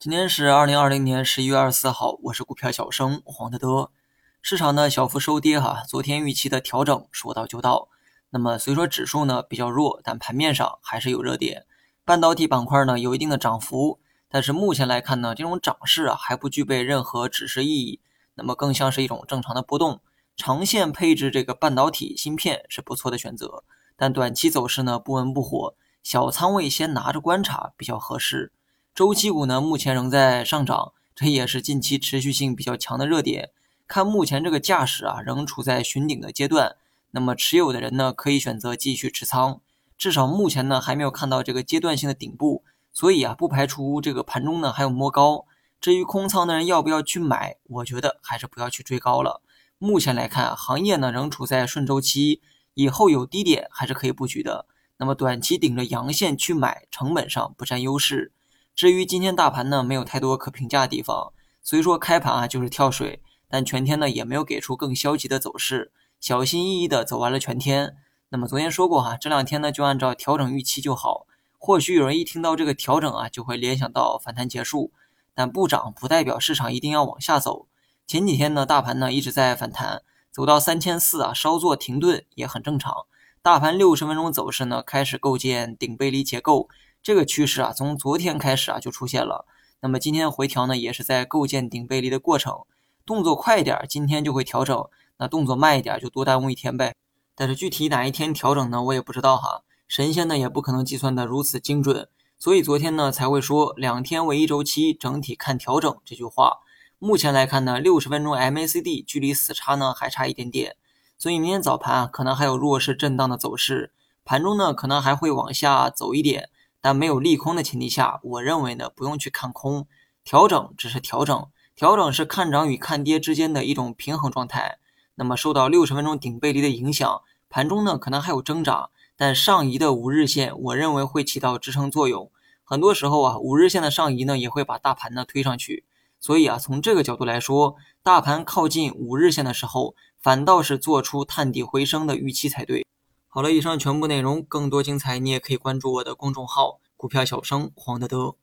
今天是二零二零年十一月二十四号，我是股票小生黄德德。市场呢小幅收跌哈，昨天预期的调整说到就到。那么虽说指数呢比较弱，但盘面上还是有热点。半导体板块呢有一定的涨幅，但是目前来看呢，这种涨势啊还不具备任何指示意义，那么更像是一种正常的波动。长线配置这个半导体芯片是不错的选择，但短期走势呢不温不火，小仓位先拿着观察比较合适。周期股呢，目前仍在上涨，这也是近期持续性比较强的热点。看目前这个架势啊，仍处在寻顶的阶段。那么持有的人呢，可以选择继续持仓，至少目前呢还没有看到这个阶段性的顶部，所以啊，不排除这个盘中呢还有摸高。至于空仓的人要不要去买，我觉得还是不要去追高了。目前来看，行业呢仍处在顺周期，以后有低点还是可以布局的。那么短期顶着阳线去买，成本上不占优势。至于今天大盘呢，没有太多可评价的地方。虽说开盘啊就是跳水，但全天呢也没有给出更消极的走势，小心翼翼的走完了全天。那么昨天说过哈，这两天呢就按照调整预期就好。或许有人一听到这个调整啊，就会联想到反弹结束，但不涨不代表市场一定要往下走。前几天呢，大盘呢一直在反弹，走到三千四啊，稍作停顿也很正常。大盘六十分钟走势呢开始构建顶背离结构。这个趋势啊，从昨天开始啊就出现了。那么今天回调呢，也是在构建顶背离的过程。动作快一点，今天就会调整；那动作慢一点，就多耽误一天呗。但是具体哪一天调整呢，我也不知道哈。神仙呢也不可能计算的如此精准，所以昨天呢才会说两天为一周期，整体看调整这句话。目前来看呢，六十分钟 MACD 距离死叉呢还差一点点，所以明天早盘啊可能还有弱势震荡的走势，盘中呢可能还会往下走一点。但没有利空的前提下，我认为呢，不用去看空，调整只是调整，调整是看涨与看跌之间的一种平衡状态。那么受到六十分钟顶背离的影响，盘中呢可能还有挣扎，但上移的五日线，我认为会起到支撑作用。很多时候啊，五日线的上移呢，也会把大盘呢推上去。所以啊，从这个角度来说，大盘靠近五日线的时候，反倒是做出探底回升的预期才对。好了，以上全部内容，更多精彩你也可以关注我的公众号“股票小生黄德德”。